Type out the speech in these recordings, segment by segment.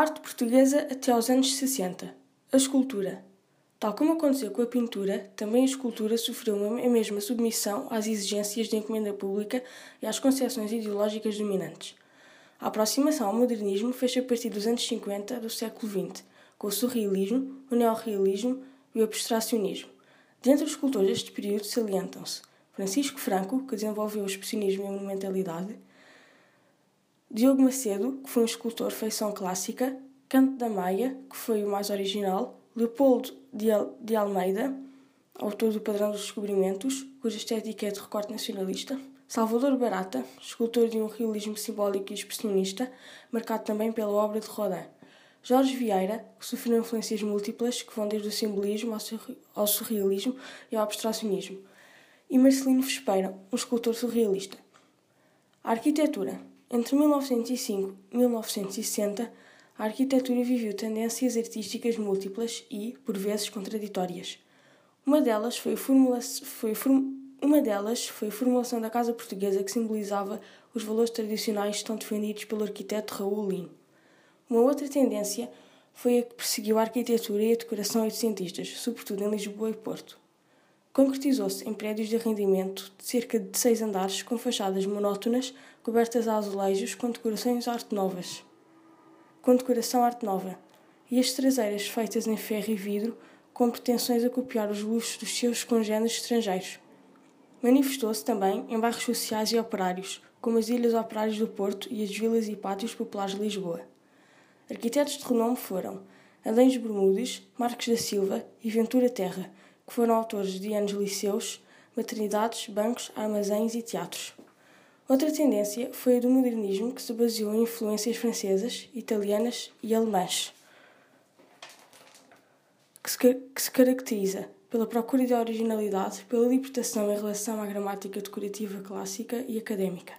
arte portuguesa até aos anos 60. A escultura. Tal como aconteceu com a pintura, também a escultura sofreu a mesma submissão às exigências da encomenda pública e às concepções ideológicas dominantes. A aproximação ao modernismo fez a partir dos anos 50 do século XX, com o surrealismo, o neorrealismo e o abstracionismo. Dentre os escultores deste período salientam-se Francisco Franco, que desenvolveu o expressionismo e a monumentalidade, Diogo Macedo, que foi um escultor feição clássica, Canto da Maia, que foi o mais original, Leopoldo de Almeida, autor do Padrão dos Descobrimentos, cuja estética é de recorte nacionalista, Salvador Barata, escultor de um realismo simbólico e expressionista, marcado também pela obra de Rodin. Jorge Vieira, que sofreu influências múltiplas que vão desde o simbolismo ao surrealismo e ao abstracionismo. E Marcelino Vespeira, um escultor surrealista. A arquitetura. Entre 1905 e 1960, a arquitetura viveu tendências artísticas múltiplas e, por vezes, contraditórias. Uma delas foi foi uma delas foi a formulação da Casa Portuguesa que simbolizava os valores tradicionais tão defendidos pelo arquiteto Raul Lino. Uma outra tendência foi a que perseguiu a arquitetura e a decoração oitocentistas, sobretudo em Lisboa e Porto. Concretizou-se em prédios de arrendamento de cerca de seis andares com fachadas monótonas cobertas a azulejos com decorações arte novas. Com decoração arte nova, e as traseiras feitas em ferro e vidro com pretensões a copiar os luxos dos seus congêneres estrangeiros. Manifestou-se também em bairros sociais e operários, como as Ilhas Operárias do Porto e as vilas e pátios populares de Lisboa. Arquitetos de renome foram Adães Bermudes, Marcos da Silva e Ventura Terra, que foram autores de anos liceus, maternidades, bancos, armazéns e teatros. Outra tendência foi a do modernismo, que se baseou em influências francesas, italianas e alemãs, que se, que se caracteriza pela procura de originalidade, pela libertação em relação à gramática decorativa clássica e académica,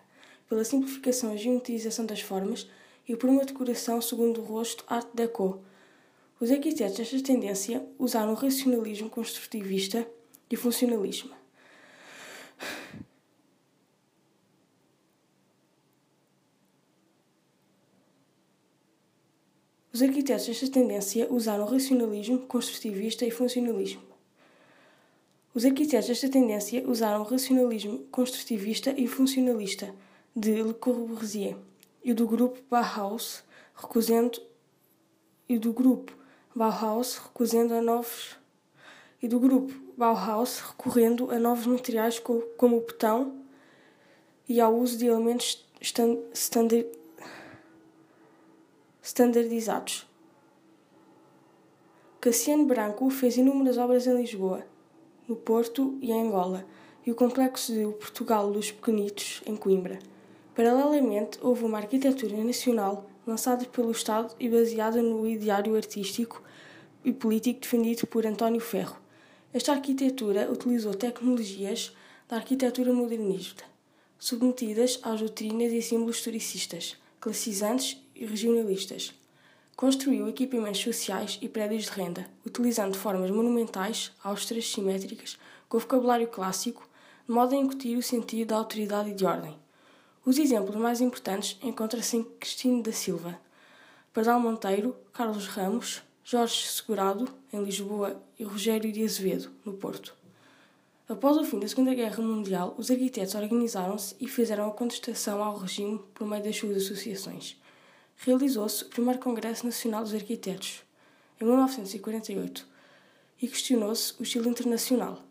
pela simplificação e geometrização das formas e por uma decoração segundo o rosto Art Deco. Os arquitetos desta tendência usaram o racionalismo construtivista e funcionalismo. Os arquitetos desta tendência usaram o racionalismo construtivista e funcionalismo. Os arquitetos desta tendência usaram o racionalismo construtivista e funcionalista de Le Corbusier e do grupo Bauhaus, recusando e do grupo Bauhaus recusando a novos e do grupo Bauhaus recorrendo a novos materiais como o betão e ao uso de elementos standardizados. Cassiano Branco fez inúmeras obras em Lisboa, no Porto e em Angola, e o complexo de Portugal dos Pequenitos, em Coimbra. Paralelamente, houve uma arquitetura nacional lançada pelo Estado e baseada no ideário artístico e político defendido por António Ferro. Esta arquitetura utilizou tecnologias da arquitetura modernista, submetidas às doutrinas e símbolos historicistas, classizantes e regionalistas. Construiu equipamentos sociais e prédios de renda, utilizando formas monumentais, austeras, simétricas, com vocabulário clássico, de modo a incutir o sentido da autoridade e de ordem. Os exemplos mais importantes encontram-se em Cristino da Silva, Pardal Monteiro, Carlos Ramos, Jorge Segurado, em Lisboa, e Rogério de Azevedo, no Porto. Após o fim da Segunda Guerra Mundial, os arquitetos organizaram-se e fizeram a contestação ao regime por meio das suas associações realizou-se o primeiro Congresso Nacional dos Arquitetos, em 1948, e questionou-se o estilo internacional.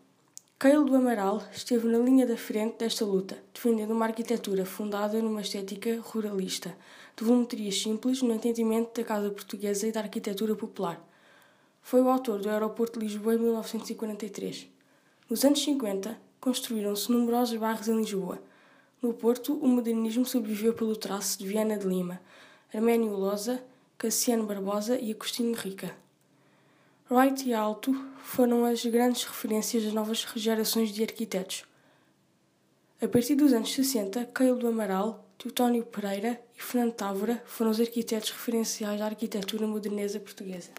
Keil do Amaral esteve na linha da frente desta luta, defendendo uma arquitetura fundada numa estética ruralista, de volumetrias simples no entendimento da casa portuguesa e da arquitetura popular. Foi o autor do Aeroporto de Lisboa em 1943. Nos anos 50, construíram-se numerosos bairros em Lisboa. No Porto, o modernismo sobreviveu pelo traço de Viana de Lima, Arménio Loza, Cassiano Barbosa e Agostinho Rica. Wright e Alto foram as grandes referências das novas gerações de arquitetos. A partir dos anos 60, Keil do Amaral, Teutónio Pereira e Fernando Távora foram os arquitetos referenciais da arquitetura modernesa portuguesa.